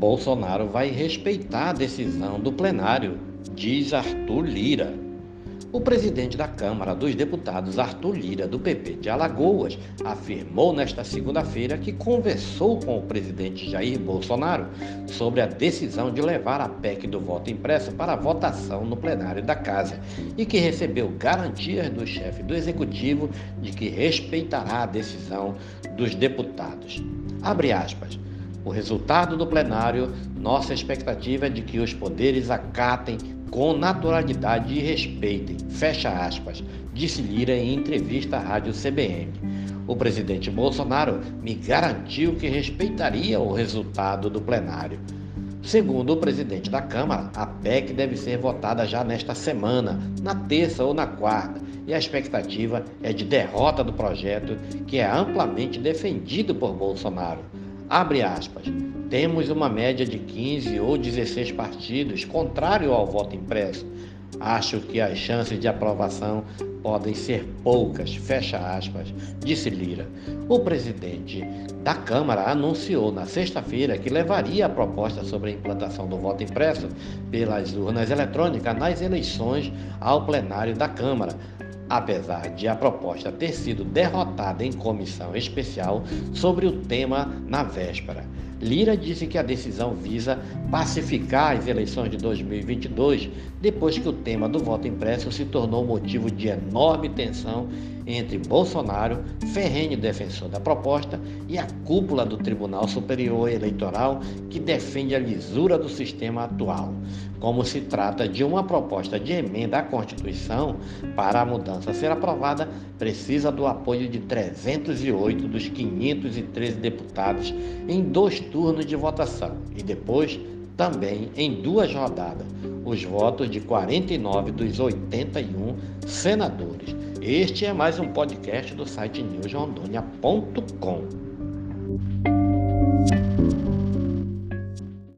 Bolsonaro vai respeitar a decisão do plenário, diz Arthur Lira. O presidente da Câmara dos Deputados, Arthur Lira, do PP de Alagoas, afirmou nesta segunda-feira que conversou com o presidente Jair Bolsonaro sobre a decisão de levar a PEC do voto impresso para votação no plenário da Casa e que recebeu garantias do chefe do executivo de que respeitará a decisão dos deputados. Abre aspas. O resultado do plenário, nossa expectativa é de que os poderes acatem com naturalidade e respeitem, fecha aspas, disse Lira em entrevista à rádio CBN. O presidente Bolsonaro me garantiu que respeitaria o resultado do plenário. Segundo o presidente da Câmara, a PEC deve ser votada já nesta semana, na terça ou na quarta, e a expectativa é de derrota do projeto, que é amplamente defendido por Bolsonaro. Abre aspas. Temos uma média de 15 ou 16 partidos, contrário ao voto impresso. Acho que as chances de aprovação podem ser poucas, fecha aspas, disse Lira. O presidente da Câmara anunciou na sexta-feira que levaria a proposta sobre a implantação do voto impresso pelas urnas eletrônicas nas eleições ao plenário da Câmara, apesar de a proposta ter sido derrotada em comissão especial sobre o tema na véspera. Lira disse que a decisão visa pacificar as eleições de 2022, depois que o tema do voto impresso se tornou motivo de enorme tensão entre Bolsonaro, ferrenho defensor da proposta, e a cúpula do Tribunal Superior Eleitoral, que defende a lisura do sistema atual. Como se trata de uma proposta de emenda à Constituição, para a mudança ser aprovada, precisa do apoio de 308 dos 513 deputados em dois turnos de votação e depois também em duas rodadas, os votos de 49 dos 81 senadores. Este é mais um podcast do site newsrondônia.com.